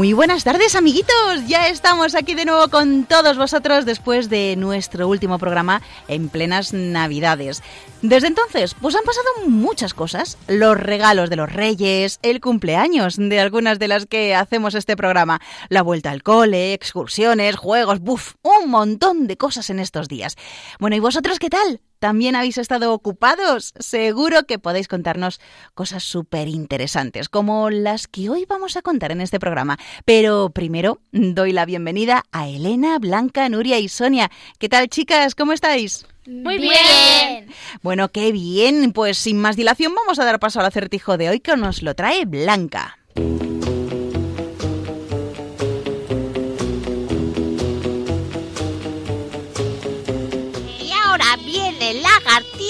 Muy buenas tardes, amiguitos. Ya estamos aquí de nuevo con todos vosotros después de nuestro último programa en plenas Navidades. Desde entonces, pues han pasado muchas cosas. Los regalos de los reyes, el cumpleaños de algunas de las que hacemos este programa, la vuelta al cole, excursiones, juegos, buf, un montón de cosas en estos días. Bueno, ¿y vosotros qué tal? ¿También habéis estado ocupados? Seguro que podéis contarnos cosas súper interesantes, como las que hoy vamos a contar en este programa. Pero primero doy la bienvenida a Elena, Blanca, Nuria y Sonia. ¿Qué tal, chicas? ¿Cómo estáis? Muy bien. Bueno, qué bien. Pues sin más dilación vamos a dar paso al acertijo de hoy que nos lo trae Blanca.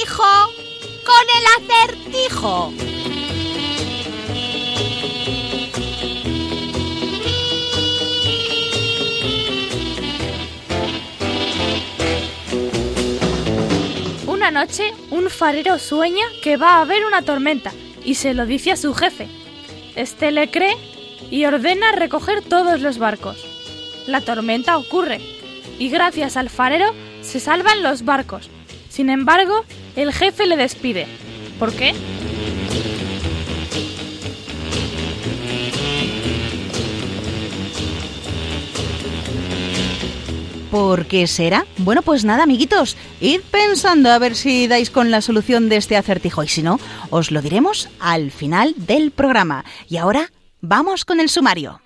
Lagartijo con el acertijo. Una noche, un farero sueña que va a haber una tormenta y se lo dice a su jefe. Este le cree y ordena recoger todos los barcos. La tormenta ocurre y gracias al farero se salvan los barcos. Sin embargo, el jefe le despide. ¿Por qué? ¿Por qué será? Bueno, pues nada, amiguitos, id pensando a ver si dais con la solución de este acertijo y si no, os lo diremos al final del programa. Y ahora, vamos con el sumario.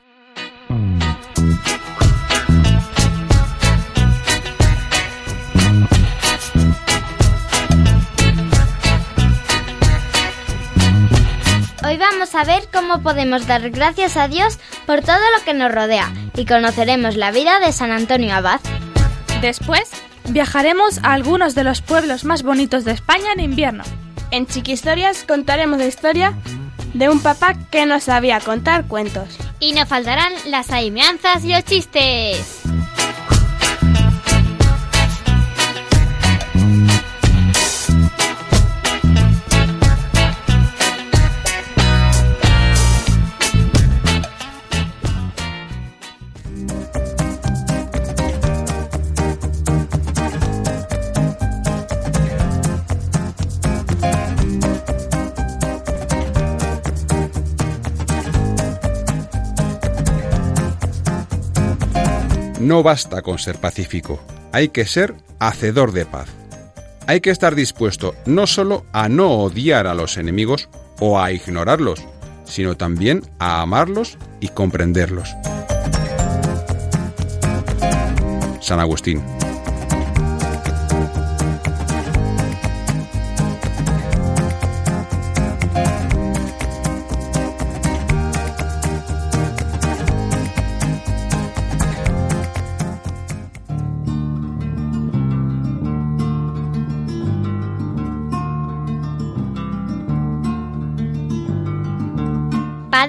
Vamos a ver cómo podemos dar gracias a Dios por todo lo que nos rodea y conoceremos la vida de San Antonio Abad. Después, viajaremos a algunos de los pueblos más bonitos de España en invierno. En Chiquistorias contaremos la historia de un papá que no sabía contar cuentos. Y no faltarán las adivinanzas y los chistes. No basta con ser pacífico, hay que ser hacedor de paz. Hay que estar dispuesto no solo a no odiar a los enemigos o a ignorarlos, sino también a amarlos y comprenderlos. San Agustín.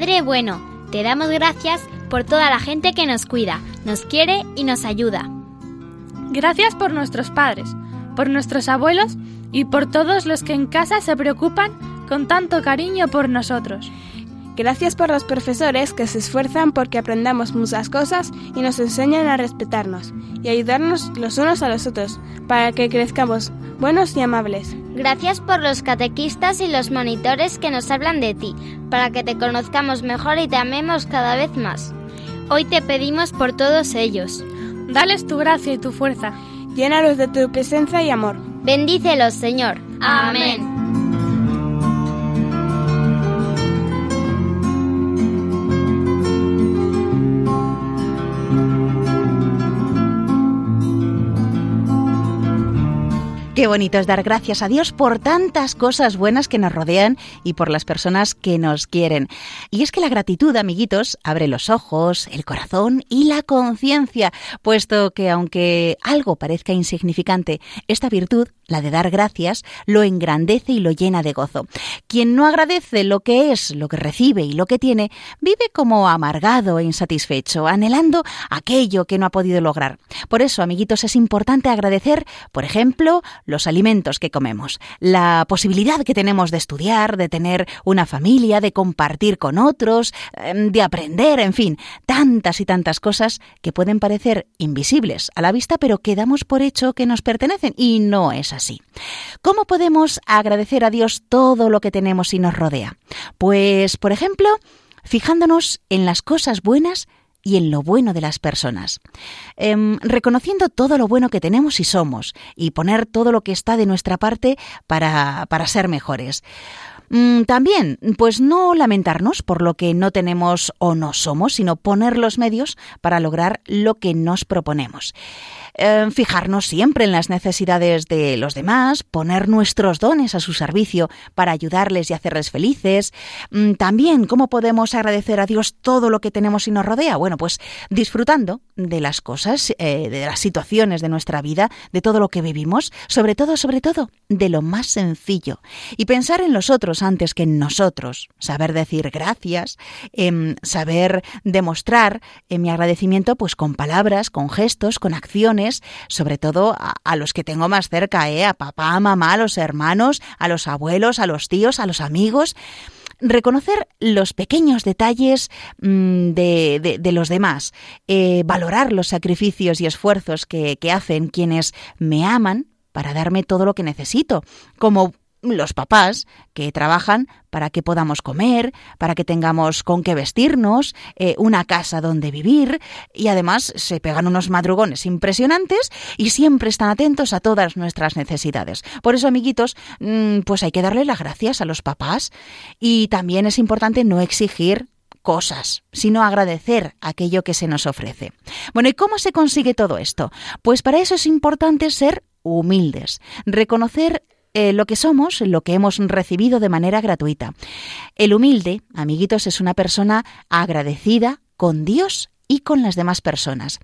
Padre bueno, te damos gracias por toda la gente que nos cuida, nos quiere y nos ayuda. Gracias por nuestros padres, por nuestros abuelos y por todos los que en casa se preocupan con tanto cariño por nosotros. Gracias por los profesores que se esfuerzan porque aprendamos muchas cosas y nos enseñan a respetarnos y ayudarnos los unos a los otros para que crezcamos buenos y amables. Gracias por los catequistas y los monitores que nos hablan de ti, para que te conozcamos mejor y te amemos cada vez más. Hoy te pedimos por todos ellos. Dales tu gracia y tu fuerza. Llénalos de tu presencia y amor. Bendícelos, Señor. Amén. Qué bonito es dar gracias a Dios por tantas cosas buenas que nos rodean y por las personas que nos quieren. Y es que la gratitud, amiguitos, abre los ojos, el corazón y la conciencia, puesto que aunque algo parezca insignificante, esta virtud, la de dar gracias, lo engrandece y lo llena de gozo. Quien no agradece lo que es, lo que recibe y lo que tiene, vive como amargado e insatisfecho, anhelando aquello que no ha podido lograr. Por eso, amiguitos, es importante agradecer, por ejemplo, los alimentos que comemos, la posibilidad que tenemos de estudiar, de tener una familia, de compartir con otros, em, de aprender, en fin, tantas y tantas cosas que pueden parecer invisibles a la vista, pero que damos por hecho que nos pertenecen y no es así. ¿Cómo podemos agradecer a Dios todo lo que tenemos y nos rodea? Pues, por ejemplo, fijándonos en las cosas buenas y en lo bueno de las personas, Em, reconociendo todo lo bueno que tenemos y somos, y poner todo lo que está de nuestra parte para, para ser mejores. Mm, También, pues no lamentarnos por lo que no tenemos o no somos, sino poner los medios para lograr lo que nos proponemos. Eh, fijarnos siempre en las necesidades de los demás, poner nuestros dones a su servicio para ayudarles y hacerles felices. Mm, También, ¿cómo podemos agradecer a Dios todo lo que tenemos y nos rodea? Bueno, pues disfrutando de las cosas, eh, de las situaciones de nuestra vida, de todo lo que vivimos, sobre todo, sobre todo, de lo más sencillo. Y pensar en los otros antes que en nosotros. Saber decir gracias, em, saber demostrar eh, mi agradecimiento pues con palabras, con gestos, con acciones, sobre todo a, los que tengo más cerca, ¿eh? a papá, a mamá, a los hermanos, a los abuelos, a los tíos, a los amigos. Reconocer los pequeños detalles mm, de, de- de los demás, eh, valorar los sacrificios y esfuerzos que, que hacen quienes me aman para darme todo lo que necesito, como los papás que trabajan para que podamos comer, para que tengamos con qué vestirnos, eh, una casa donde vivir y además se pegan unos madrugones impresionantes y siempre están atentos a todas nuestras necesidades. Por eso, amiguitos, mm, pues hay que darle las gracias a los papás y también es importante no exigir cosas, sino agradecer aquello que se nos ofrece. Bueno, ¿y cómo se consigue todo esto? Pues para eso es importante ser humildes, reconocer eh, lo que somos, lo que hemos recibido de manera gratuita. El humilde, amiguitos, es una persona agradecida con Dios y con las demás personas.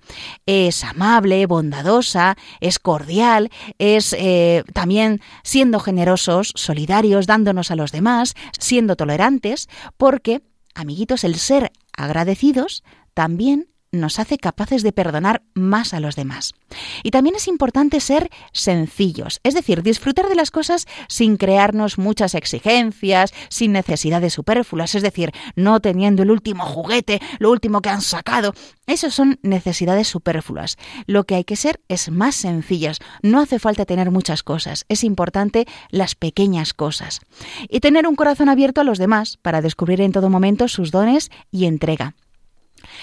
Es amable, bondadosa, es cordial, es eh, también siendo generosos, solidarios, dándonos a los demás, siendo tolerantes, porque, amiguitos, el ser agradecidos también nos hace capaces de perdonar más a los demás. Y también es importante ser sencillos, es decir, disfrutar de las cosas sin crearnos muchas exigencias, sin necesidades superfluas, es decir, no teniendo el último juguete, lo último que han sacado. Esas son necesidades superfluas. Lo que hay que ser es más sencillas. No hace falta tener muchas cosas, es importante las pequeñas cosas. Y tener un corazón abierto a los demás para descubrir en todo momento sus dones y entrega.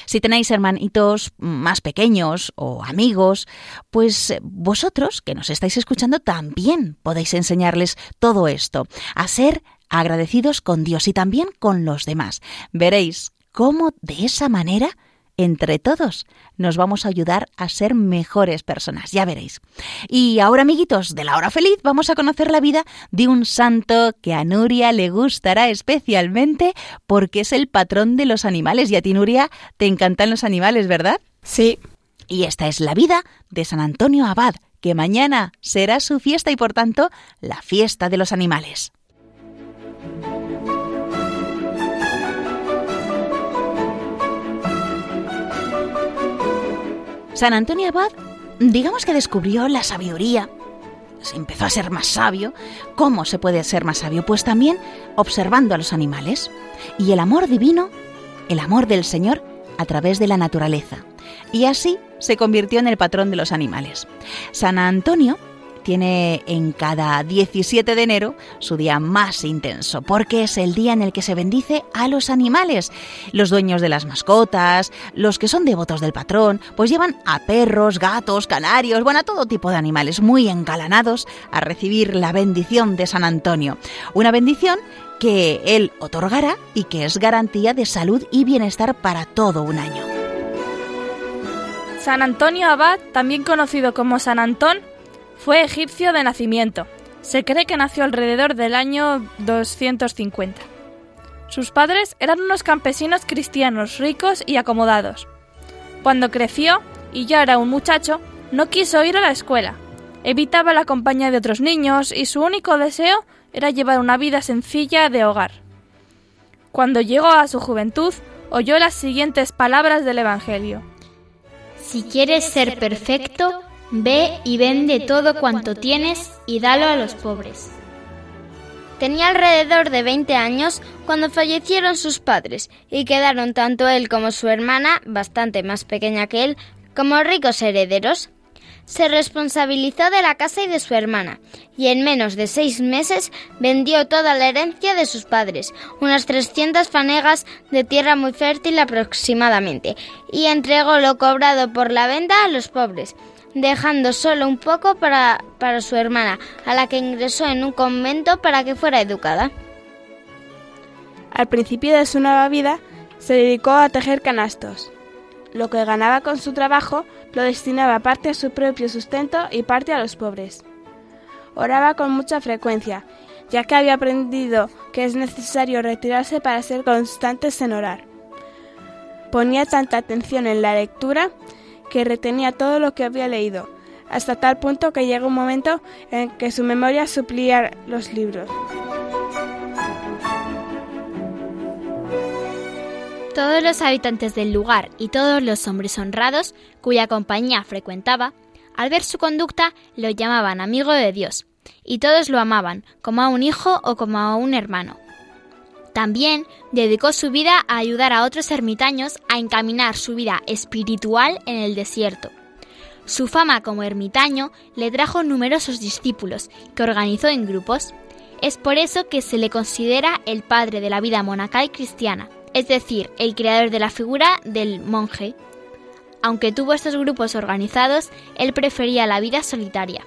Si tenéis hermanitos más pequeños o amigos, pues eh, vosotros que nos estáis escuchando también podéis enseñarles todo esto, a ser agradecidos con Dios y también con los demás. Veréis cómo de esa manera entre todos nos vamos a ayudar a ser mejores personas, ya veréis. Y ahora, amiguitos, de la hora feliz vamos a conocer la vida de un santo que a Nuria le gustará especialmente porque es el patrón de los animales. Y a ti, Nuria, te encantan los animales, ¿verdad? Sí. Y esta es la vida de San Antonio Abad, que mañana será su fiesta y por tanto la fiesta de los animales. San Antonio Abad, digamos que descubrió la sabiduría, se empezó a ser más sabio. ¿Cómo se puede ser más sabio? Pues también observando a los animales y el amor divino, el amor del Señor a través de la naturaleza. Y así se convirtió en el patrón de los animales. San Antonio tiene en cada 17 de enero su día más intenso, porque es el día en el que se bendice a los animales. Los dueños de las mascotas, los que son devotos del patrón, pues llevan a perros, gatos, canarios, bueno, a todo tipo de animales muy engalanados a recibir la bendición de San Antonio. Una bendición que él otorgará y que es garantía de salud y bienestar para todo un año. San Antonio Abad, también conocido como San Antón, Fue egipcio de nacimiento. Se cree que nació alrededor del año 250. Sus padres eran unos campesinos cristianos ricos y acomodados. Cuando creció y ya era un muchacho, no quiso ir a la escuela. Evitaba la compañía de otros niños y su único deseo era llevar una vida sencilla de hogar. Cuando llegó a su juventud, oyó las siguientes palabras del Evangelio. Si quieres ser perfecto, ve y vende todo cuanto tienes y dalo a los pobres. Tenía alrededor de 20 años cuando fallecieron sus padres y quedaron tanto él como su hermana, bastante más pequeña que él, como ricos herederos. Se responsabilizó de la casa y de su hermana, y en menos de seis meses vendió toda la herencia de sus padres, unas 300 fanegas de tierra muy fértil aproximadamente, y entregó lo cobrado por la venta a los pobres, dejando solo un poco para, para su hermana, a la que ingresó en un convento para que fuera educada. Al principio de su nueva vida, se dedicó a tejer canastos. Lo que ganaba con su trabajo lo destinaba parte a su propio sustento y parte a los pobres. Oraba con mucha frecuencia, ya que había aprendido que es necesario retirarse para ser constantes en orar. Ponía tanta atención en la lectura que retenía todo lo que había leído, hasta tal punto que llegó un momento en que su memoria suplía los libros. Todos los habitantes del lugar y todos los hombres honrados cuya compañía frecuentaba, al ver su conducta lo llamaban amigo de Dios, y todos lo amaban, como a un hijo o como a un hermano. También dedicó su vida a ayudar a otros ermitaños a encaminar su vida espiritual en el desierto. Su fama como ermitaño le trajo numerosos discípulos que organizó en grupos. Es por eso que se le considera el padre de la vida monacal cristiana, es decir, el creador de la figura del monje. Aunque tuvo estos grupos organizados, él prefería la vida solitaria.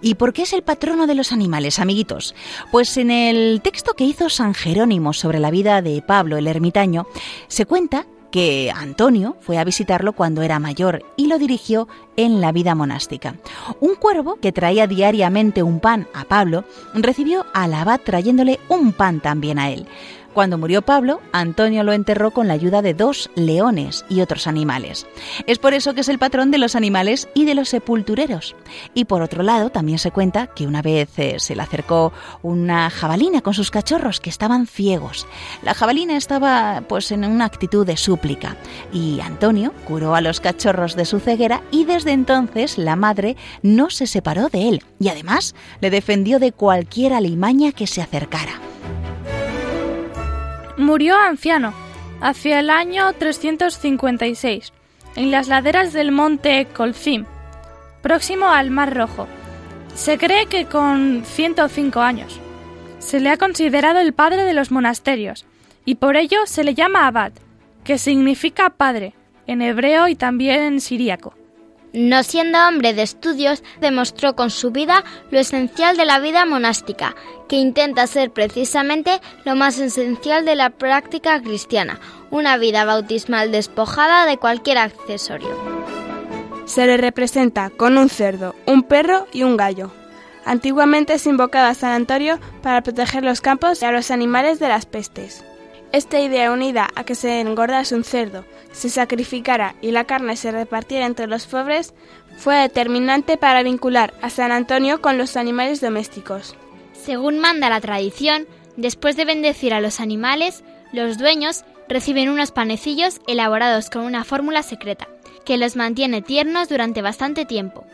¿Y por qué es el patrono de los animales, amiguitos? Pues en el texto que hizo San Jerónimo sobre la vida de Pablo el ermitaño, se cuenta que Antonio fue a visitarlo cuando era mayor y lo dirigió en la vida monástica. Un cuervo que traía diariamente un pan a Pablo recibió al abad trayéndole un pan también a él. Cuando murió Pablo, Antonio lo enterró con la ayuda de dos leones y otros animales. Es por eso que es el patrón de los animales y de los sepultureros. Y por otro lado, también se cuenta que una vez eh, se le acercó una jabalina con sus cachorros que estaban ciegos. La jabalina estaba pues en una actitud de súplica y Antonio curó a los cachorros de su ceguera y desde entonces la madre no se separó de él y además le defendió de cualquier alimaña que se acercara. Murió anciano, hacia el año 356, en las laderas del monte Colfim, próximo al Mar Rojo. Se cree que con 105 años. Se le ha considerado el padre de los monasterios, y por ello se le llama abad, que significa padre, en hebreo y también en siríaco. No siendo hombre de estudios, demostró con su vida lo esencial de la vida monástica, que intenta ser precisamente lo más esencial de la práctica cristiana, una vida bautismal despojada de cualquier accesorio. Se le representa con un cerdo, un perro y un gallo. Antiguamente se invocaba a San Antonio para proteger los campos y a los animales de las pestes. Esta idea unida a que se engordase un cerdo, se sacrificara y la carne se repartiera entre los pobres, fue determinante para vincular a San Antonio con los animales domésticos. Según manda la tradición, después de bendecir a los animales, los dueños reciben unos panecillos elaborados con una fórmula secreta, que los mantiene tiernos durante bastante tiempo.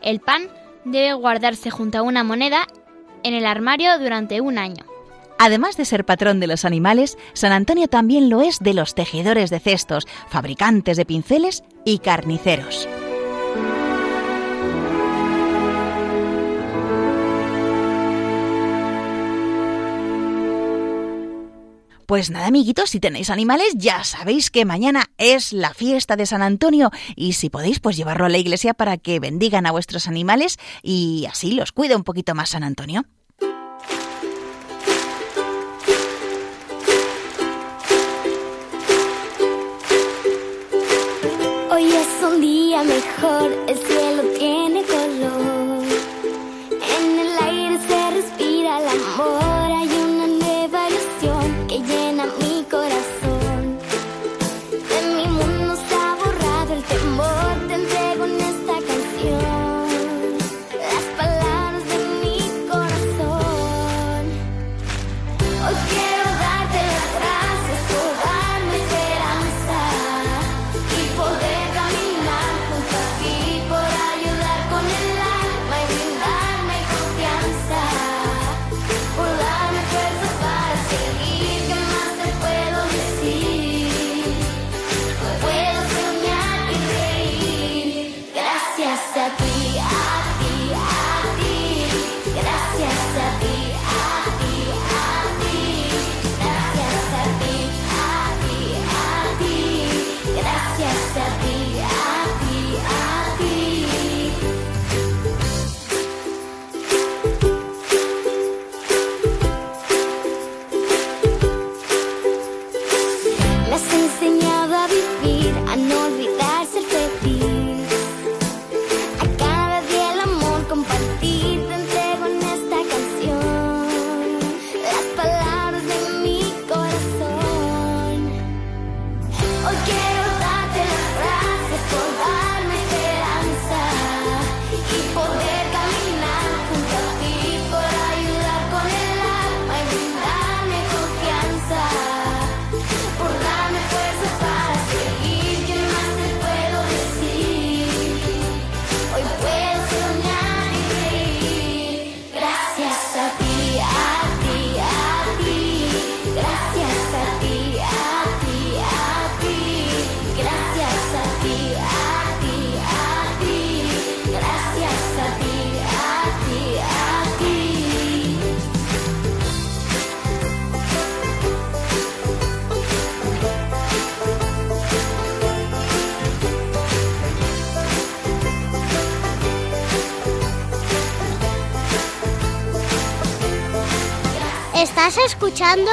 El pan debe guardarse junto a una moneda en el armario durante un año. Además de ser patrón de los animales, San Antonio también lo es de los tejedores de cestos, fabricantes de pinceles y carniceros. Pues nada, amiguitos, si tenéis animales, ya sabéis que mañana es la fiesta de San Antonio y si podéis, pues llevarlo a la iglesia para que bendigan a vuestros animales y así los cuide un poquito más San Antonio. Hoy escuchando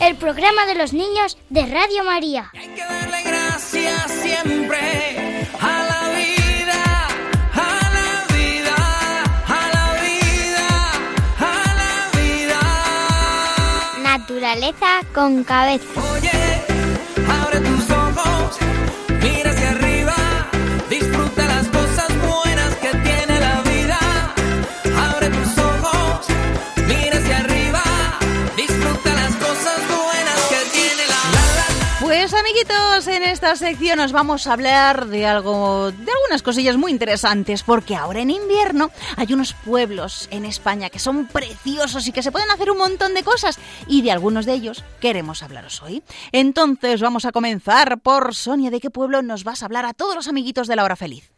el programa de los niños de Radio María. Hay que darle gracias siempre a la vida, a la vida, a la vida, a la vida. Naturaleza con cabeza. Oye, abre tus ojos, mira Amiguitos, en esta sección os vamos a hablar de algo, de algunas cosillas muy interesantes, porque ahora en invierno hay unos pueblos en España que son preciosos y que se pueden hacer un montón de cosas, y de algunos de ellos queremos hablaros hoy. Entonces vamos a comenzar por Sonia, ¿de qué pueblo nos vas a hablar a todos los amiguitos de la hora feliz?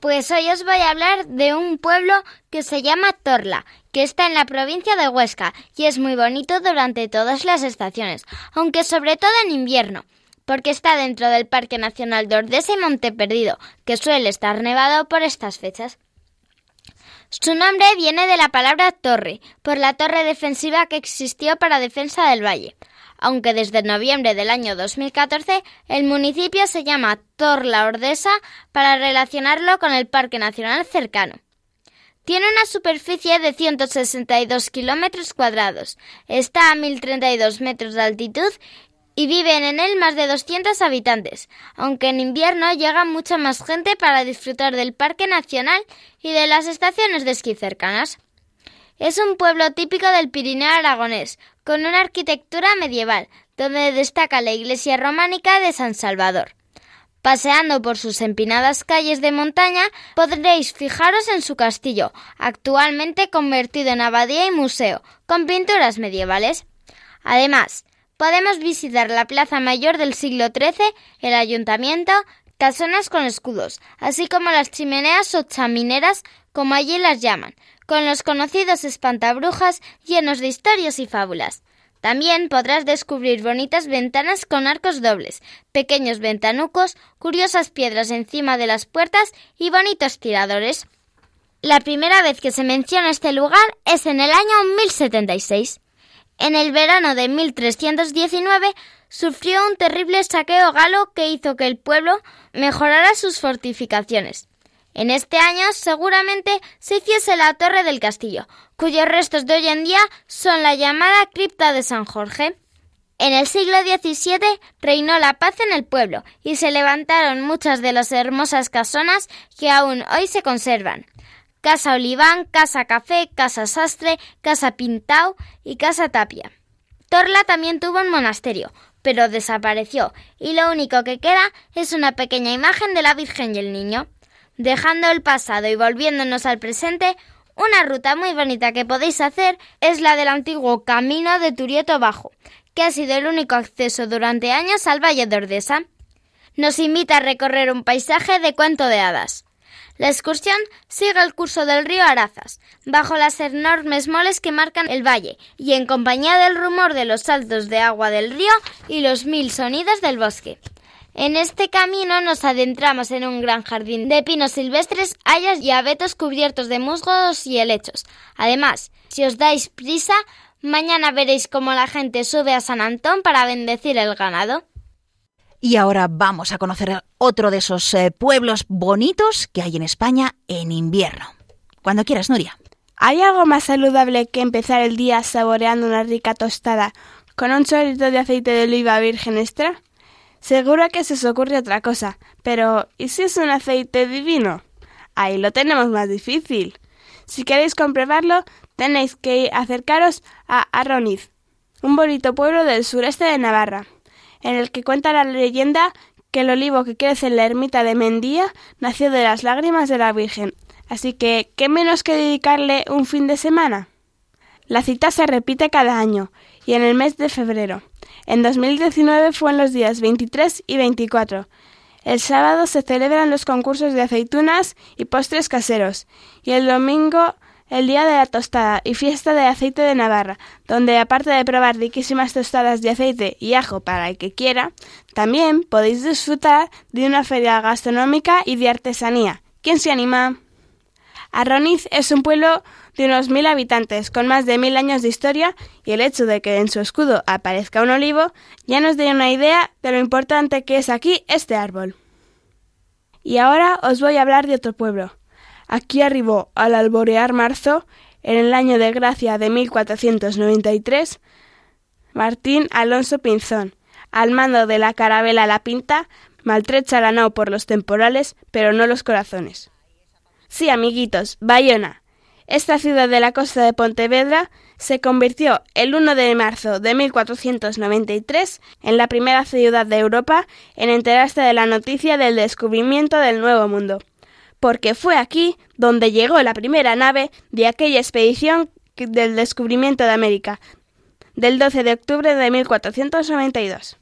Pues hoy os voy a hablar de un pueblo que se llama Torla, que está en la provincia de Huesca y es muy bonito durante todas las estaciones, aunque sobre todo en invierno, porque está dentro del Parque Nacional de Ordesa y Monte Perdido, que suele estar nevado por estas fechas. Su nombre viene de la palabra torre, por la torre defensiva que existió para defensa del valle, aunque desde noviembre del año 2014 el municipio se llama Torla Ordesa para relacionarlo con el Parque Nacional cercano. Tiene una superficie de 162 kilómetros cuadrados, está a 1032 metros de altitud y viven en él más de 200 habitantes, aunque en invierno llega mucha más gente para disfrutar del Parque Nacional y de las estaciones de esquí cercanas. Es un pueblo típico del Pirineo aragonés, con una arquitectura medieval, donde destaca la iglesia románica de San Salvador. Paseando por sus empinadas calles de montaña podréis fijaros en su castillo, actualmente convertido en abadía y museo, con pinturas medievales. Además, podemos visitar la Plaza Mayor del siglo XIII, el ayuntamiento, casonas con escudos, así como las chimeneas o chamineras, como allí las llaman, con los conocidos espantabrujas llenos de historias y fábulas. También podrás descubrir bonitas ventanas con arcos dobles, pequeños ventanucos, curiosas piedras encima de las puertas y bonitos tiradores. La primera vez que se menciona este lugar es en el año 1076. En el verano de 1319 sufrió un terrible saqueo galo que hizo que el pueblo mejorara sus fortificaciones. En este año seguramente se hiciese la torre del castillo, cuyos restos de hoy en día son la llamada cripta de San Jorge. En el siglo XVII reinó la paz en el pueblo y se levantaron muchas de las hermosas casonas que aún hoy se conservan. Casa Oliván, Casa Café, Casa Sastre, Casa Pintao y Casa Tapia. Torla también tuvo un monasterio, pero desapareció y lo único que queda es una pequeña imagen de la Virgen y el Niño. Dejando el pasado y volviéndonos al presente, una ruta muy bonita que podéis hacer es la del antiguo Camino de Turieto Bajo, que ha sido el único acceso durante años al Valle de Ordesa. Nos invita a recorrer un paisaje de cuento de hadas. La excursión sigue el curso del río Arazas, bajo las enormes moles que marcan el valle y en compañía del rumor de los saltos de agua del río y los mil sonidos del bosque. En este camino nos adentramos en un gran jardín de pinos silvestres, hayas y abetos cubiertos de musgos y helechos. Además, si os dais prisa, mañana veréis cómo la gente sube a San Antón para bendecir el ganado. Y ahora vamos a conocer otro de esos eh, pueblos bonitos que hay en España en invierno. Cuando quieras, Nuria. ¿Hay algo más saludable que empezar el día saboreando una rica tostada con un chorrito de aceite de oliva virgen extra? Seguro que se os ocurre otra cosa, pero ¿y si es un aceite divino? Ahí lo tenemos más difícil. Si queréis comprobarlo, tenéis que acercaros a Arroniz, un bonito pueblo del sureste de Navarra, en el que cuenta la leyenda que el olivo que crece en la ermita de Mendía nació de las lágrimas de la Virgen. Así que, ¿qué menos que dedicarle un fin de semana? La cita se repite cada año, y en el mes de febrero. En 2019 fue en los días 23 y 24. El sábado se celebran los concursos de aceitunas y postres caseros, y el domingo el día de la tostada y fiesta de aceite de Navarra, donde aparte de probar riquísimas tostadas de aceite y ajo para el que quiera, también podéis disfrutar de una feria gastronómica y de artesanía. ¿Quién se anima? Arroniz es un pueblo de unos mil habitantes, con más de mil años de historia, y el hecho de que en su escudo aparezca un olivo ya nos da una idea de lo importante que es aquí este árbol. Y ahora os voy a hablar de otro pueblo. Aquí arribó al alborear marzo, en el año de gracia de 1493, Martín Alonso Pinzón, al mando de la carabela La Pinta, maltrecha la nao por los temporales, pero no los corazones. Sí, amiguitos, Bayona. Esta ciudad de la costa de Pontevedra se convirtió el 1 de marzo de 1493 en la primera ciudad de Europa en enterarse de la noticia del descubrimiento del Nuevo Mundo, porque fue aquí donde llegó la primera nave de aquella expedición del descubrimiento de América, del 12 de octubre de 1492.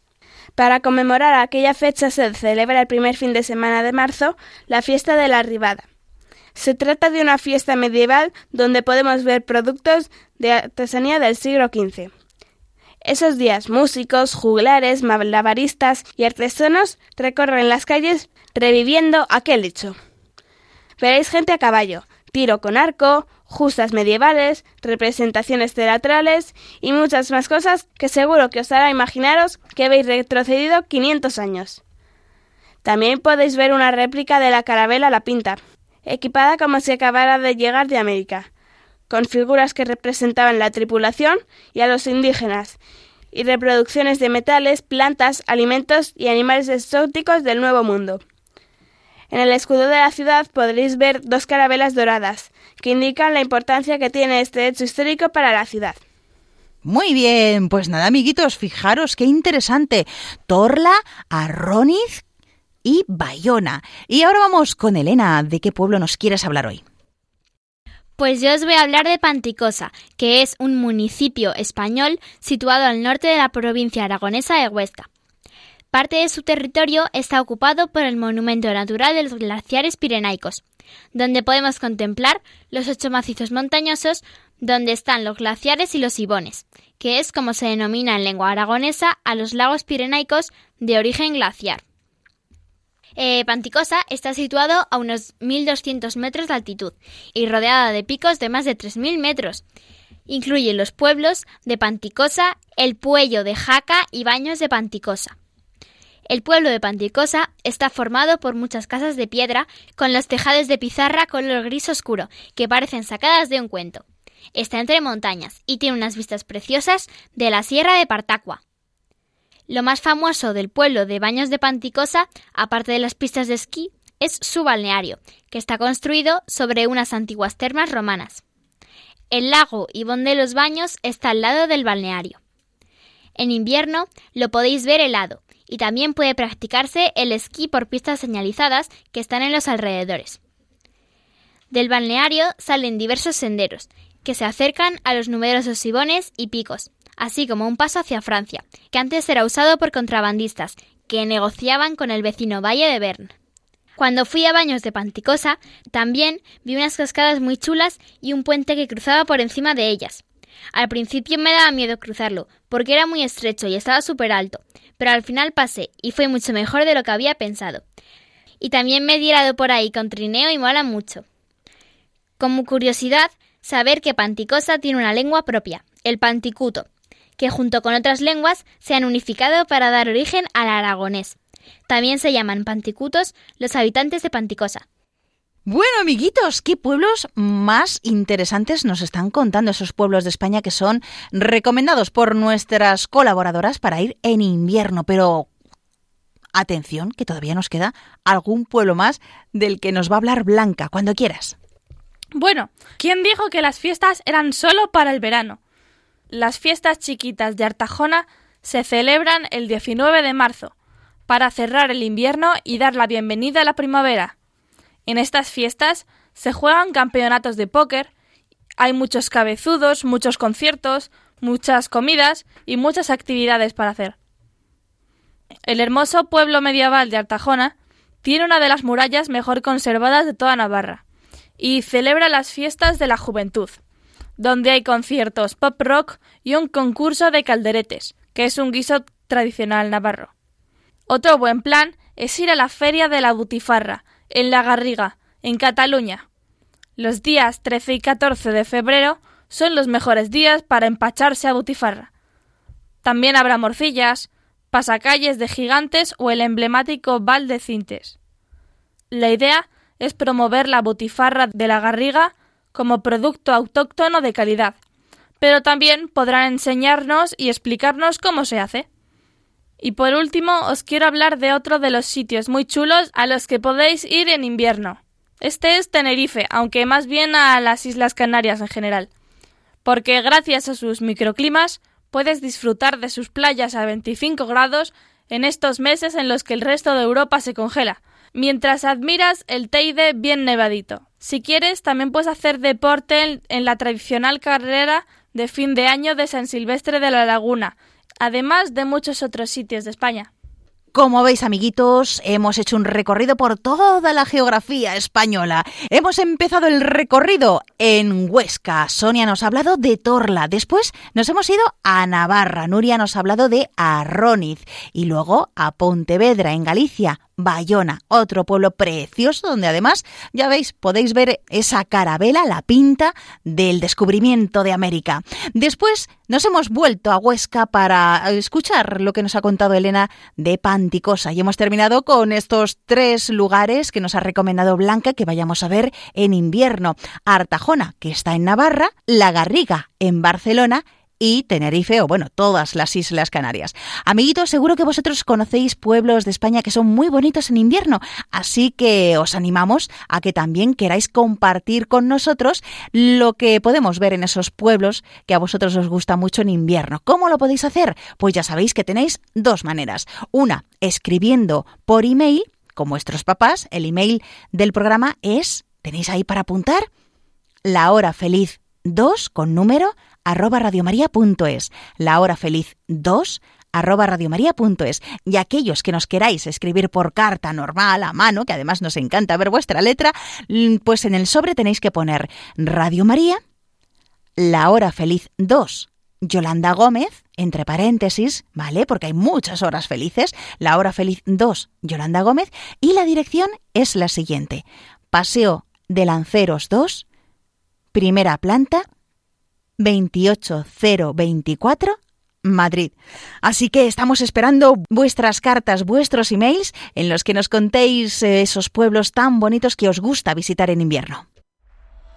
Para conmemorar aquella fecha se celebra el primer fin de semana de marzo la fiesta de la Arribada. Se trata de una fiesta medieval donde podemos ver productos de artesanía del siglo XV. Esos días músicos, juglares, malabaristas y artesanos recorren las calles reviviendo aquel hecho. Veréis gente a caballo, tiro con arco, justas medievales, representaciones teatrales y muchas más cosas que seguro que os hará imaginaros que habéis retrocedido 500 años. También podéis ver una réplica de la carabela La Pinta, equipada como si acabara de llegar de América, con figuras que representaban la tripulación y a los indígenas, y reproducciones de metales, plantas, alimentos y animales exóticos del Nuevo Mundo. En el escudo de la ciudad podréis ver dos carabelas doradas, que indican la importancia que tiene este hecho histórico para la ciudad. Muy bien, pues nada, amiguitos, fijaros qué interesante. Torla, Arroniz y Bayona. Y ahora vamos con Elena. ¿De qué pueblo nos quieres hablar hoy? Pues yo os voy a hablar de Panticosa, que es un municipio español situado al norte de la provincia aragonesa de Huesca. Parte de su territorio está ocupado por el monumento natural de los glaciares pirenaicos, donde podemos contemplar los ocho macizos montañosos donde están los glaciares y los ibones, que es como se denomina en lengua aragonesa a los lagos pirenaicos de origen glaciar. Eh, Panticosa está situado a unos 1.200 metros de altitud y rodeada de picos de más de 3.000 metros. Incluye los pueblos de Panticosa, El Puello de Jaca y Baños de Panticosa. El pueblo de Panticosa está formado por muchas casas de piedra con los tejados de pizarra color gris oscuro que parecen sacadas de un cuento. Está entre montañas y tiene unas vistas preciosas de la sierra de Partacua. Lo más famoso del pueblo de Baños de Panticosa, aparte de las pistas de esquí, es su balneario, que está construido sobre unas antiguas termas romanas. El lago Ibón de los Baños está al lado del balneario. En invierno lo podéis ver helado y también puede practicarse el esquí por pistas señalizadas que están en los alrededores. Del balneario salen diversos senderos que se acercan a los numerosos sibones y picos, así como un paso hacia Francia, que antes era usado por contrabandistas que negociaban con el vecino Valle de Bern. Cuando fui a Baños de Panticosa, también vi unas cascadas muy chulas y un puente que cruzaba por encima de ellas. Al principio me daba miedo cruzarlo, porque era muy estrecho y estaba súper alto, pero al final pasé y fue mucho mejor de lo que había pensado. Y también me he tirado por ahí con trineo y mola mucho. Como curiosidad, saber que Panticosa tiene una lengua propia, el panticuto, que junto con otras lenguas se han unificado para dar origen al aragonés. También se llaman panticutos los habitantes de Panticosa. Bueno, amiguitos, ¿qué pueblos más interesantes nos están contando esos pueblos de España que son recomendados por nuestras colaboradoras para ir en invierno? Pero atención, que todavía nos queda algún pueblo más del que nos va a hablar Blanca, cuando quieras. Bueno, ¿quién dijo que las fiestas eran solo para el verano? Las fiestas chiquitas de Artajona se celebran el 19 de marzo, para cerrar el invierno y dar la bienvenida a la primavera. En estas fiestas se juegan campeonatos de póker, hay muchos cabezudos, muchos conciertos, muchas comidas y muchas actividades para hacer. El hermoso pueblo medieval de Artajona tiene una de las murallas mejor conservadas de toda Navarra y celebra las fiestas de la juventud, donde hay conciertos pop rock y un concurso de calderetes, que es un guiso tradicional navarro. Otro buen plan es ir a la feria de la Butifarra, en La Garriga, en Cataluña. Los días 13 y 14 de febrero son los mejores días para empacharse a Butifarra. También habrá morcillas, pasacalles de gigantes o el emblemático Val de Cintes. La idea es promover la butifarra de la Garriga como producto autóctono de calidad, pero también podrán enseñarnos y explicarnos cómo se hace. Y por último, os quiero hablar de otro de los sitios muy chulos a los que podéis ir en invierno. Este es Tenerife, aunque más bien a las Islas Canarias en general. Porque gracias a sus microclimas puedes disfrutar de sus playas a 25 grados en estos meses en los que el resto de Europa se congela, mientras admiras el Teide bien nevadito. Si quieres, también puedes hacer deporte en la tradicional carrera de fin de año de San Silvestre de la Laguna, además de muchos otros sitios de España. Como veis, amiguitos, hemos hecho un recorrido por toda la geografía española. Hemos empezado el recorrido en Huesca. Sonia nos ha hablado de Torla. Después nos hemos ido a Navarra. Nuria nos ha hablado de Arróniz. Y luego a Pontevedra, en Galicia. Bayona, otro pueblo precioso donde además, ya veis, podéis ver esa carabela, la pinta del descubrimiento de América. Después nos hemos vuelto a Huesca para escuchar lo que nos ha contado Elena de Panticosa y hemos terminado con estos tres lugares que nos ha recomendado Blanca que vayamos a ver en invierno. Artajona, que está en Navarra, La Garriga, en Barcelona y Tenerife o bueno, todas las Islas Canarias. Amiguitos, seguro que vosotros conocéis pueblos de España que son muy bonitos en invierno, así que os animamos a que también queráis compartir con nosotros lo que podemos ver en esos pueblos que a vosotros os gusta mucho en invierno. ¿Cómo lo podéis hacer? Pues ya sabéis que tenéis dos maneras. Una, escribiendo por email, con vuestros papás, el email del programa es, ¿tenéis ahí para apuntar? La hora feliz 2 con número arroba radiomaria.es, la hora feliz 2 arroba radiomaria.es y aquellos que nos queráis escribir por carta normal a mano, que además nos encanta ver vuestra letra, mm, pues en el sobre tenéis que poner Radio María, la hora feliz 2, Yolanda Gómez, entre paréntesis, ¿vale? Porque hay muchas horas felices, la hora feliz 2, Yolanda Gómez, y la dirección es la siguiente, Paseo de Lanceros 2, primera planta, 28024, Madrid. Así que estamos esperando vuestras cartas, vuestros emails en los que nos contéis eh, esos pueblos tan bonitos que os gusta visitar en invierno.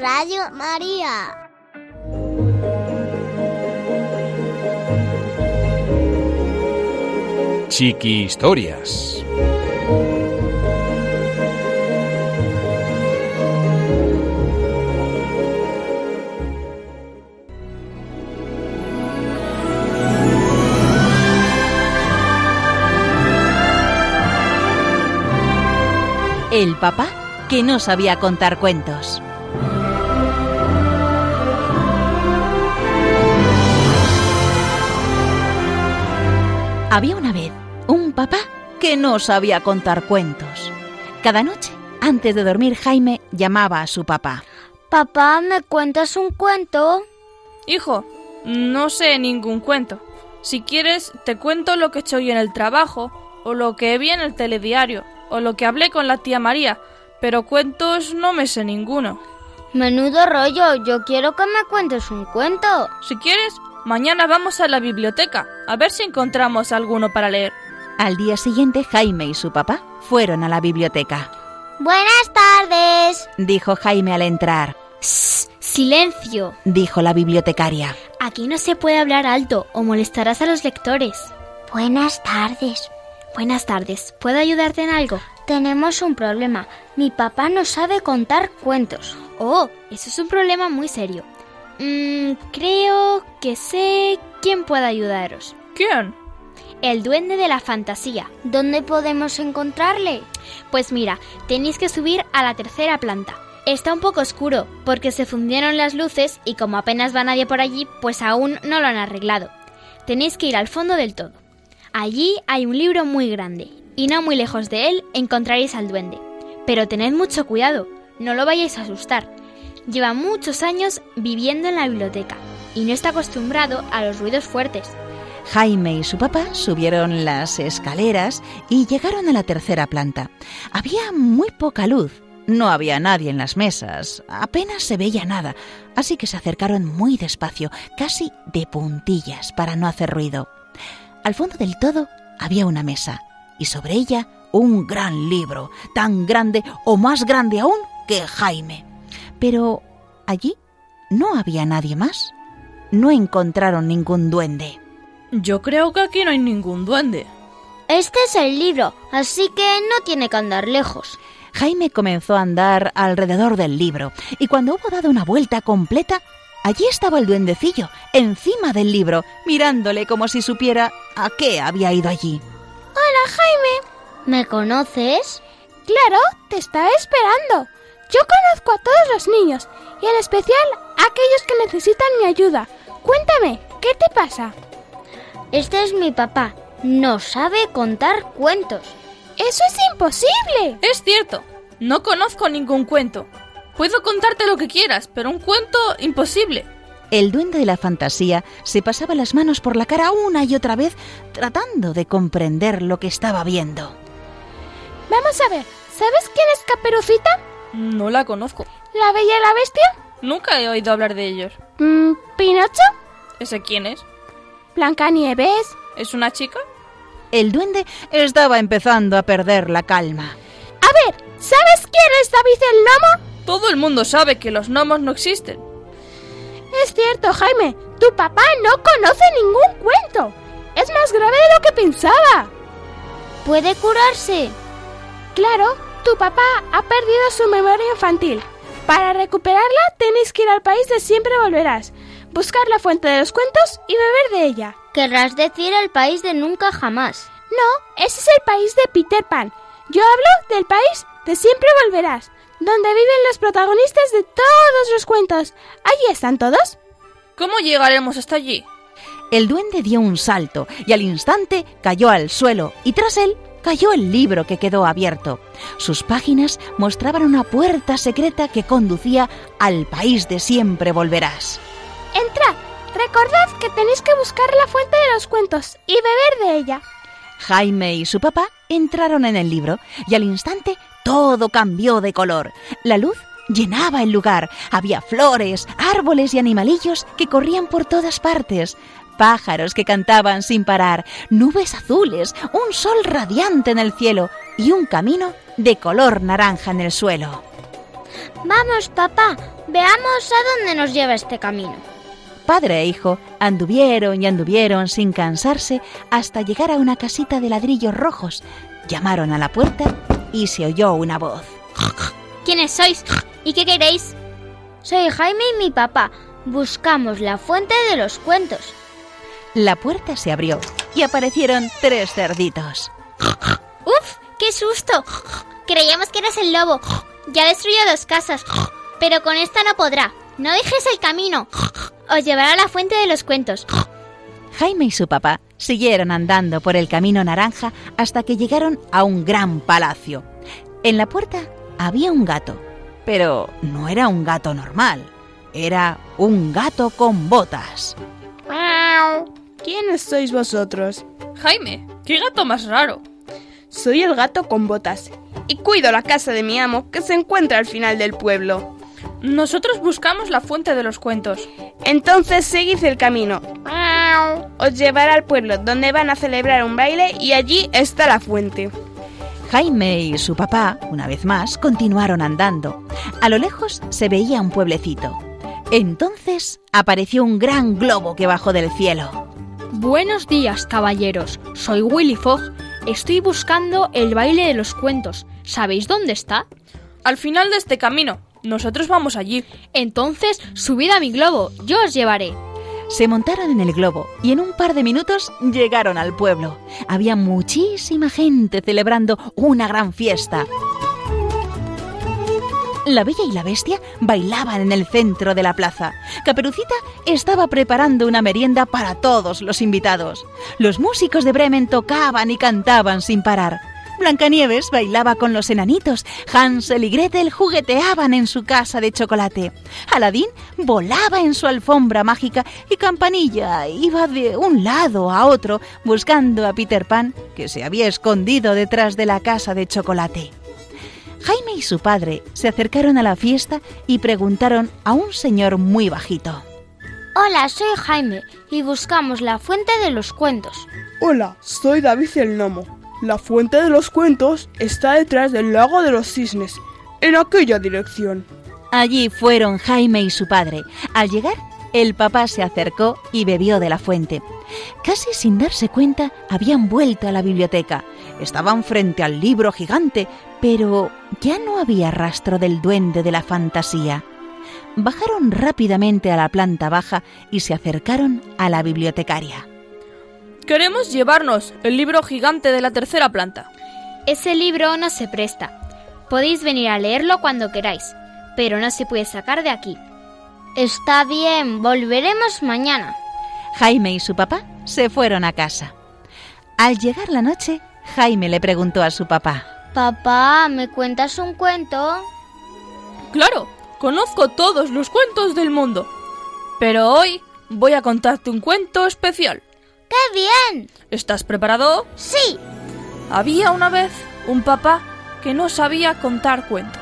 Radio María. Chiqui Historias. El papá que no sabía contar cuentos. Había una vez un papá que no sabía contar cuentos. Cada noche, antes de dormir, Jaime llamaba a su papá. Papá, ¿me cuentas un cuento? Hijo, no sé ningún cuento. Si quieres, te cuento lo que he hecho hoy en el trabajo, o lo que vi en el telediario, o lo que hablé con la tía María, pero cuentos no me sé ninguno. Menudo rollo, yo quiero que me cuentes un cuento. Si quieres, mañana vamos a la biblioteca, a ver si encontramos alguno para leer. Al día siguiente, Jaime y su papá fueron a la biblioteca. Buenas tardes. Dijo Jaime al entrar. Silencio. dijo la bibliotecaria. Aquí no se puede hablar alto o molestarás a los lectores. Buenas tardes. Buenas tardes. ¿Puedo ayudarte en algo? Tenemos un problema. Mi papá no sabe contar cuentos. Oh, eso es un problema muy serio. Mm, creo que sé quién puede ayudaros. ¿Quién? El duende de la fantasía. ¿Dónde podemos encontrarle? Pues mira, tenéis que subir a la tercera planta. Está un poco oscuro porque se fundieron las luces y como apenas va nadie por allí, pues aún no lo han arreglado. Tenéis que ir al fondo del todo. Allí hay un libro muy grande y no muy lejos de él encontraréis al duende. Pero tened mucho cuidado, no lo vayáis a asustar. Lleva muchos años viviendo en la biblioteca y no está acostumbrado a los ruidos fuertes. Jaime y su papá subieron las escaleras y llegaron a la tercera planta. Había muy poca luz. No había nadie en las mesas, apenas se veía nada, así que se acercaron muy despacio, casi de puntillas, para no hacer ruido. Al fondo del todo había una mesa, y sobre ella un gran libro, tan grande o más grande aún que Jaime. Pero allí no había nadie más. No encontraron ningún duende. Yo creo que aquí no hay ningún duende. Este es el libro, así que no tiene que andar lejos. Jaime comenzó a andar alrededor del libro y cuando hubo dado una vuelta completa, allí estaba el duendecillo, encima del libro, mirándole como si supiera a qué había ido allí. Hola, Jaime. ¿Me conoces? Claro, te estaba esperando. Yo conozco a todos los niños y en especial a aquellos que necesitan mi ayuda. Cuéntame, ¿qué te pasa? Este es mi papá. No sabe contar cuentos. ¡Eso es imposible! Es cierto, no conozco ningún cuento. Puedo contarte lo que quieras, pero un cuento imposible. El duende de la fantasía se pasaba las manos por la cara una y otra vez tratando de comprender lo que estaba viendo. Vamos a ver, ¿sabes quién es Caperucita? No la conozco. ¿La Bella y la Bestia? Nunca he oído hablar de ellos. Mm, ¿Pinocho? ¿Ese quién es? ¿Blancanieves? ¿Es una chica? El duende estaba empezando a perder la calma. A ver, ¿sabes quién es David el Gnomo? Todo el mundo sabe que los gnomos no existen. Es cierto, Jaime. Tu papá no conoce ningún cuento. Es más grave de lo que pensaba. ¿Puede curarse? Claro, tu papá ha perdido su memoria infantil. Para recuperarla tenéis que ir al país de siempre volverás, buscar la fuente de los cuentos y beber de ella. Querrás decir el país de nunca jamás. No, ese es el país de Peter Pan. Yo hablo del país de siempre volverás, donde viven los protagonistas de todos los cuentos. Allí están todos. ¿Cómo llegaremos hasta allí? El duende dio un salto y al instante cayó al suelo y tras él cayó el libro que quedó abierto. Sus páginas mostraban una puerta secreta que conducía al país de siempre volverás. Entrad. Recordad que tenéis que buscar la fuente de los cuentos y beber de ella. Jaime y su papá entraron en el libro y al instante todo cambió de color. La luz llenaba el lugar. Había flores, árboles y animalillos que corrían por todas partes. Pájaros que cantaban sin parar, nubes azules, un sol radiante en el cielo y un camino de color naranja en el suelo. Vamos, papá, veamos a dónde nos lleva este camino. Padre e hijo anduvieron y anduvieron sin cansarse hasta llegar a una casita de ladrillos rojos. Llamaron a la puerta y se oyó una voz. ¿Quiénes sois? ¿Y qué queréis? Soy Jaime y mi papá. Buscamos la fuente de los cuentos. La puerta se abrió y aparecieron tres cerditos. ¡Uf! ¡Qué susto! Creíamos que eras el lobo. Ya destruyó dos casas. Pero con esta no podrá. No dejes el camino. Os llevará a la fuente de los cuentos. Jaime y su papá siguieron andando por el camino naranja hasta que llegaron a un gran palacio. En la puerta había un gato, pero no era un gato normal, era un gato con botas. ¿Quiénes sois vosotros? Jaime, qué gato más raro. Soy el gato con botas y cuido la casa de mi amo que se encuentra al final del pueblo. Nosotros buscamos la fuente de los cuentos. Entonces seguid el camino. Os llevará al pueblo donde van a celebrar un baile y allí está la fuente. Jaime y su papá, una vez más, continuaron andando. A lo lejos se veía un pueblecito. Entonces apareció un gran globo que bajó del cielo. Buenos días, caballeros. Soy Willy Fogg. Estoy buscando el baile de los cuentos. ¿Sabéis dónde está? Al final de este camino. Nosotros vamos allí. Entonces, subid a mi globo. Yo os llevaré. Se montaron en el globo y en un par de minutos llegaron al pueblo. Había muchísima gente celebrando una gran fiesta. La Bella y la Bestia bailaban en el centro de la plaza. Caperucita estaba preparando una merienda para todos los invitados. Los músicos de Bremen tocaban y cantaban sin parar. Blancanieves bailaba con los enanitos, Hansel y Gretel jugueteaban en su casa de chocolate, Aladín volaba en su alfombra mágica y Campanilla iba de un lado a otro buscando a Peter Pan, que se había escondido detrás de la casa de chocolate. Jaime y su padre se acercaron a la fiesta y preguntaron a un señor muy bajito. Hola, soy Jaime y buscamos la fuente de los cuentos. Hola, soy David el Gnomo. La fuente de los cuentos está detrás del lago de los cisnes, en aquella dirección. Allí fueron Jaime y su padre. Al llegar, el papá se acercó y bebió de la fuente. Casi sin darse cuenta, habían vuelto a la biblioteca. Estaban frente al libro gigante, pero ya no había rastro del duende de la fantasía. Bajaron rápidamente a la planta baja y se acercaron a la bibliotecaria. Queremos llevarnos el libro gigante de la tercera planta. Ese libro no se presta. Podéis venir a leerlo cuando queráis, pero no se puede sacar de aquí. Está bien, volveremos mañana. Jaime y su papá se fueron a casa. Al llegar la noche, Jaime le preguntó a su papá. Papá, ¿me cuentas un cuento? Claro, conozco todos los cuentos del mundo. Pero hoy voy a contarte un cuento especial. ¡Qué bien! ¿Estás preparado? Sí. Había una vez un papá que no sabía contar cuentos.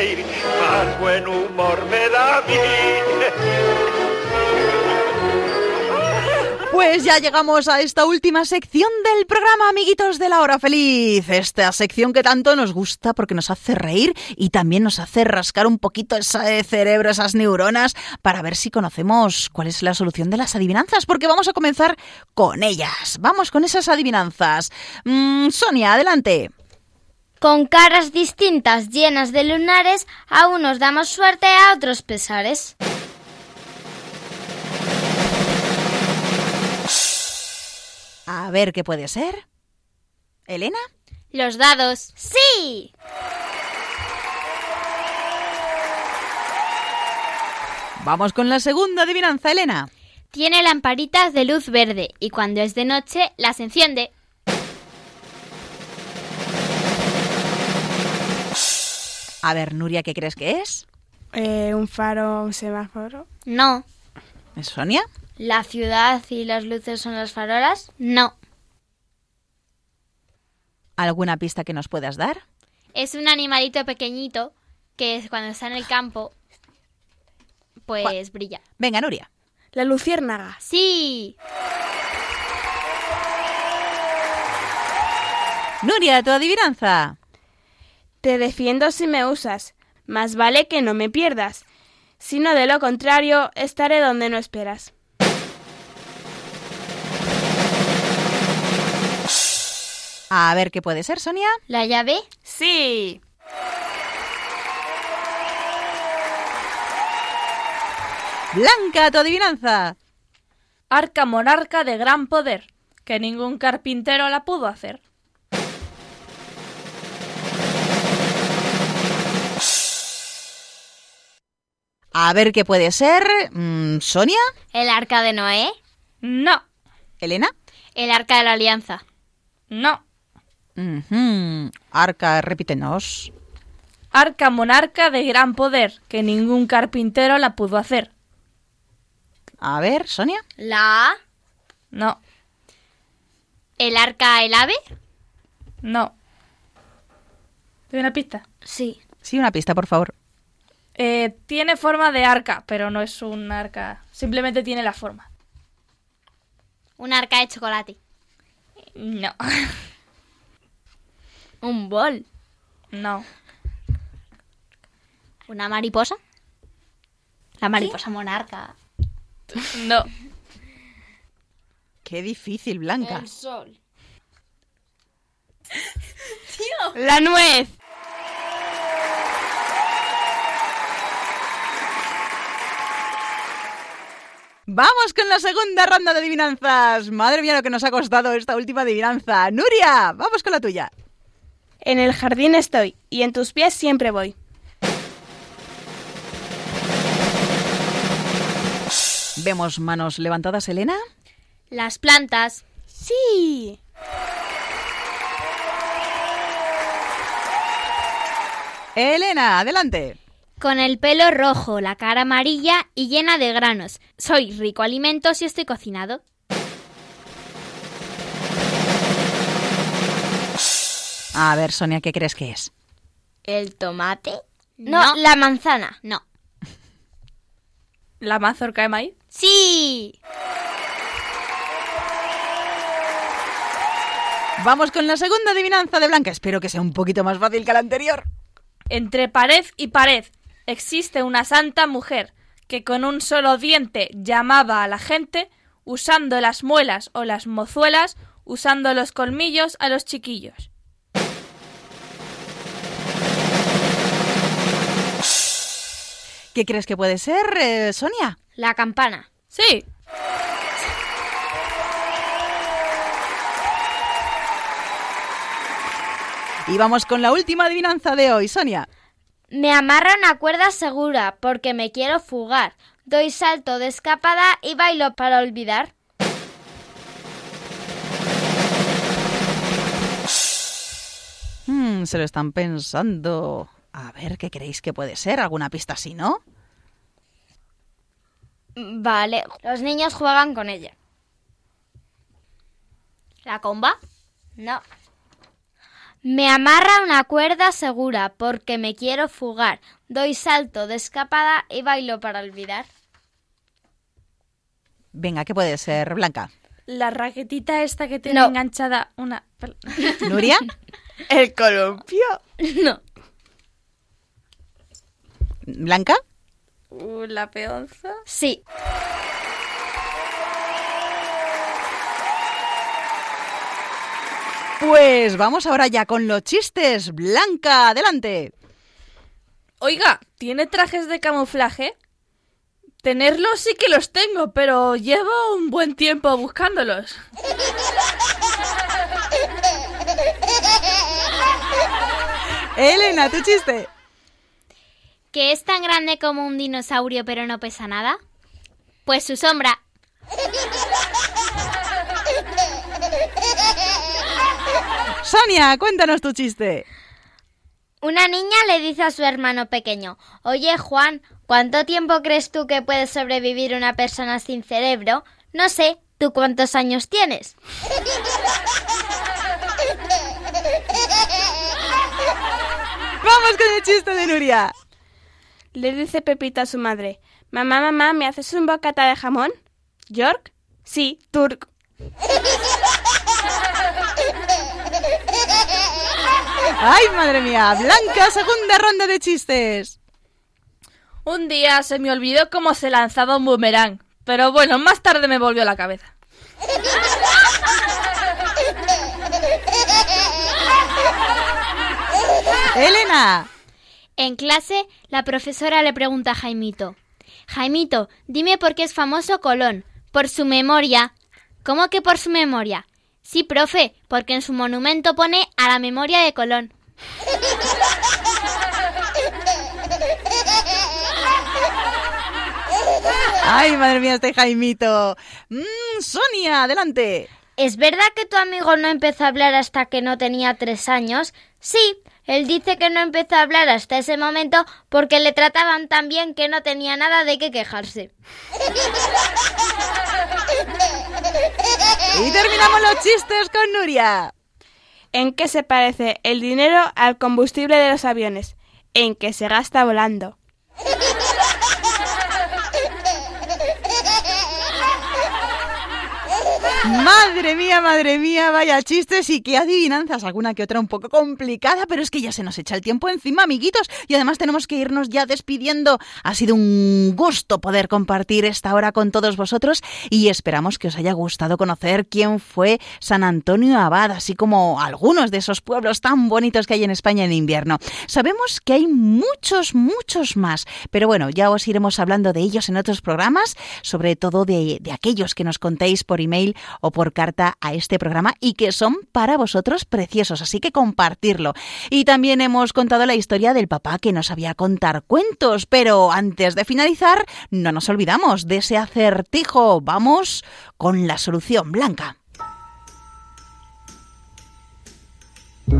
Más buen humor me da a mí. Pues ya llegamos a esta última sección del programa, amiguitos de la hora feliz. Esta sección que tanto nos gusta porque nos hace reír y también nos hace rascar un poquito ese cerebro, esas neuronas, para ver si conocemos cuál es la solución de las adivinanzas, porque vamos a comenzar con ellas. Vamos con esas adivinanzas. Mm, Sonia, adelante. Con caras distintas llenas de lunares, a unos damos suerte, a otros pesares. A ver qué puede ser. ¿Elena? Los dados. ¡Sí! Vamos con la segunda adivinanza, Elena. Tiene lamparitas de luz verde y cuando es de noche las enciende. A ver, Nuria, ¿qué crees que es? Eh, un faro, un semáforo. No. ¿Es Sonia? ¿La ciudad y las luces son las farolas? No. ¿Alguna pista que nos puedas dar? Es un animalito pequeñito que es cuando está en el campo, pues brilla. Venga, Nuria. La luciérnaga. Sí. Nuria, tu adivinanza. Te defiendo si me usas. Más vale que no me pierdas. Si no, de lo contrario, estaré donde no esperas. A ver qué puede ser, Sonia. ¿La llave? Sí. Blanca, tu adivinanza. Arca monarca de gran poder, que ningún carpintero la pudo hacer. A ver qué puede ser. Mm, ¿Sonia? ¿El arca de Noé? No, ¿Elena? ¿El arca de la alianza? no. Arca, repítenos. Arca monarca de gran poder, que ningún carpintero la pudo hacer. A ver, Sonia. ¿La? No, ¿El arca el ave? no. ¿Te doy una pista? Sí. Sí, una pista, por favor. Eh, tiene forma de arca, pero no es un arca. Simplemente tiene la forma. ¿Un arca de chocolate? No, ¿Un bol? no. ¿Una mariposa? La mariposa monarca. No. Qué difícil, Blanca. sol. La nuez. Vamos con la segunda ronda de adivinanzas. Madre mía, lo que nos ha costado esta última adivinanza. Nuria, vamos con la tuya. En el jardín estoy y en tus pies siempre voy. Vemos manos levantadas, Elena. Las plantas. Sí. Elena, adelante. Con el pelo rojo, la cara amarilla y llena de granos. Soy rico alimentos y estoy cocinado. A ver, Sonia, ¿qué crees que es? ¿El tomate? No, la manzana. No. ¿La mazorca de maíz? Sí. Vamos con la segunda adivinanza de Blanca. Espero que sea un poquito más fácil que la anterior. Entre pared y pared existe una santa mujer que con un solo diente llamaba a la gente usando las muelas o las mozuelas, usando los colmillos a los chiquillos. ¿Qué crees que puede ser, eh, Sonia? La campana. Sí. Y vamos con la última adivinanza de hoy, Sonia. Me amarra una cuerda segura porque me quiero fugar. Doy salto de escapada y bailo para olvidar. Hmm, se lo están pensando. A ver, ¿qué creéis que puede ser? ¿Alguna pista así, no? Vale, los niños juegan con ella. ¿La comba? No. Me amarra una cuerda segura porque me quiero fugar. Doy salto de escapada y bailo para olvidar. Venga, ¿qué puede ser, Blanca? La raquetita esta que tiene No. enganchada una... ¿Nuria? El columpio. No. ¿Blanca? Uh, la peonza. Sí. Pues vamos ahora ya con los chistes. Blanca, adelante. Oiga, ¿tiene trajes de camuflaje? Tenerlos sí que los tengo, pero llevo un buen tiempo buscándolos. Elena, tu chiste. ¿Que es tan grande como un dinosaurio pero no pesa nada? Pues su sombra. Sonia, cuéntanos tu chiste. Una niña le dice a su hermano pequeño, Oye Juan, ¿cuánto tiempo crees tú que puede sobrevivir una persona sin cerebro? No sé, ¿tú cuántos años tienes? Vamos con el chiste de Nuria. Le dice Pepito a su madre, Mamá, mamá, ¿me haces un bocata de jamón? ¿York? Sí, Turk. ¡Ay, madre mía! Blanca, segunda ronda de chistes. Un día se me olvidó cómo se lanzaba un boomerang, pero bueno, más tarde me volvió a la cabeza. Elena. En clase, la profesora le pregunta a Jaimito, Jaimito, dime por qué es famoso Colón. Por su memoria. ¿Cómo que por su memoria? Sí, profe, porque en su monumento pone a la memoria de Colón. ¡Ay, madre mía, este Jaimito! Mm, Sonia, adelante. ¿Es verdad que tu amigo no empezó a hablar hasta que no tenía tres años? Sí, él dice que no empezó a hablar hasta ese momento porque le trataban tan bien que no tenía nada de qué quejarse. Y terminamos los chistes con Nuria. ¿En qué se parece el dinero al combustible de los aviones? En que se gasta volando. Madre mía, madre mía, vaya chistes y qué adivinanzas, alguna que otra un poco complicada, pero es que ya se nos echa el tiempo encima, amiguitos, y además tenemos que irnos ya despidiendo. Ha sido un gusto poder compartir esta hora con todos vosotros y esperamos que os haya gustado conocer quién fue San Antonio Abad, así como algunos de esos pueblos tan bonitos que hay en España en invierno. Sabemos que hay muchos, muchos más, pero bueno, ya os iremos hablando de ellos en otros programas, sobre todo de, de aquellos que nos contéis por email o por carta a este programa y que son para vosotros preciosos, así que compartirlo. Y también hemos contado la historia del papá que nos sabía contar cuentos, pero antes de finalizar, no nos olvidamos de ese acertijo. Vamos con la solución blanca. Y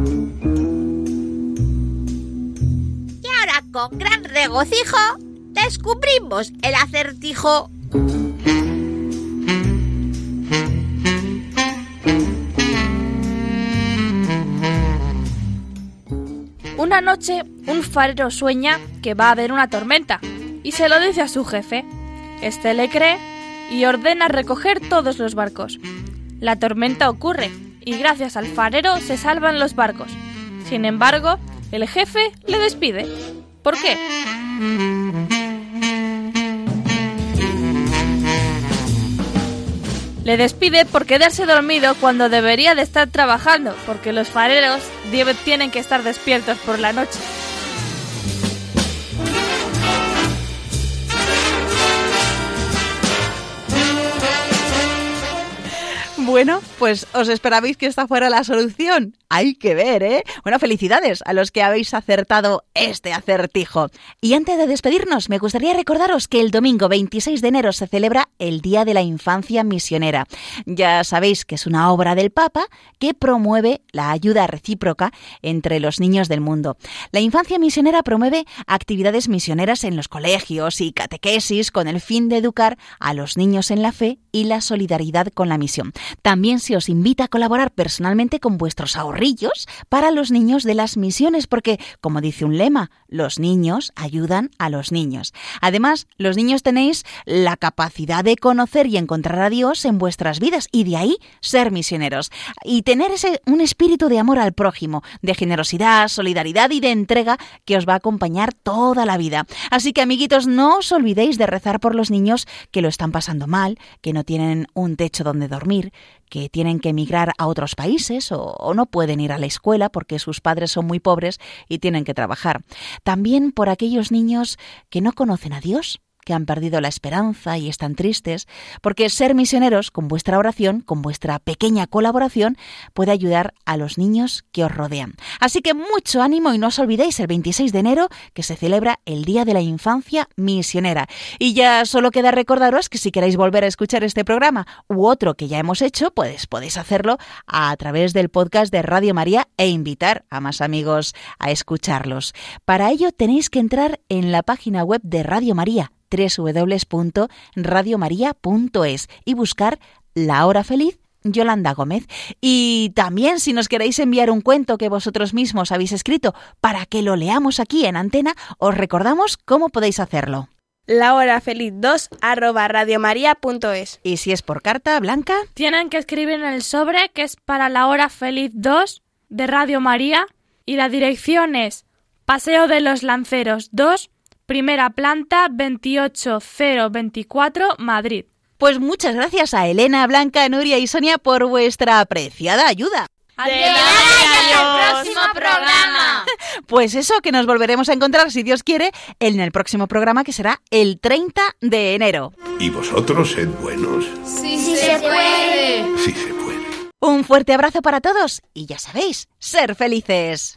ahora, con gran regocijo, descubrimos el acertijo. Una noche, un farero sueña que va a haber una tormenta y se lo dice a su jefe. Este le cree y ordena recoger todos los barcos. La tormenta ocurre y gracias al farero se salvan los barcos. Sin embargo, el jefe le despide. ¿Por qué? Le despide por quedarse dormido cuando debería de estar trabajando, porque los fareros tienen que estar despiertos por la noche. Bueno, pues os esperabais que esta fuera la solución. Hay que ver, ¿eh? Bueno, felicidades a los que habéis acertado este acertijo. Y antes de despedirnos, me gustaría recordaros que el domingo 26 de enero se celebra el Día de la Infancia Misionera. Ya sabéis que es una obra del Papa que promueve la ayuda recíproca entre los niños del mundo. La infancia misionera promueve actividades misioneras en los colegios y catequesis con el fin de educar a los niños en la fe y la solidaridad con la misión. También se os invita a colaborar personalmente con vuestros ahorrillos para los niños de las misiones, porque, como dice un lema, los niños ayudan a los niños. Además, los niños tenéis la capacidad de conocer y encontrar a Dios en vuestras vidas y de ahí ser misioneros. Y tener ese un espíritu de amor al prójimo, de generosidad, solidaridad y de entrega que os va a acompañar toda la vida. Así que, amiguitos, no os olvidéis de rezar por los niños que lo están pasando mal, que no tienen un techo donde dormir, que tienen que emigrar a otros países o, o, no pueden ir a la escuela porque sus padres son muy pobres y tienen que trabajar. También por aquellos niños que no conocen a Dios que han perdido la esperanza y están tristes, porque ser misioneros con vuestra oración, con vuestra pequeña colaboración, puede ayudar a los niños que os rodean. Así que mucho ánimo y no os olvidéis el 26 de enero que se celebra el Día de la Infancia Misionera. Y ya solo queda recordaros que si queréis volver a escuchar este programa u otro que ya hemos hecho, pues podéis hacerlo a través del podcast de Radio María e invitar a más amigos a escucharlos. Para ello tenéis que entrar en la página web de Radio María www.radiomaria.es y buscar La Hora Feliz Yolanda Gómez. Y también si nos queréis enviar un cuento que vosotros mismos habéis escrito para que lo leamos aquí en antena, os recordamos cómo podéis hacerlo. La hora feliz 2 arroba radiomaria.es. Y si es por carta, Blanca. Tienen que escribir en el sobre que es para la hora feliz 2 de Radio María y la dirección es Paseo de los Lanceros 2, primera planta 28024, Madrid. Pues muchas gracias a Elena, Blanca, Nuria y Sonia por vuestra apreciada ayuda. ¡Adiós! ¡Hasta el próximo programa! Pues eso, que nos volveremos a encontrar, si Dios quiere, en el próximo programa que será el 30 de enero. ¿Y vosotros sed buenos? ¡Sí, sí se puede! Sí se puede. Un fuerte abrazo para todos y ya sabéis, ser felices.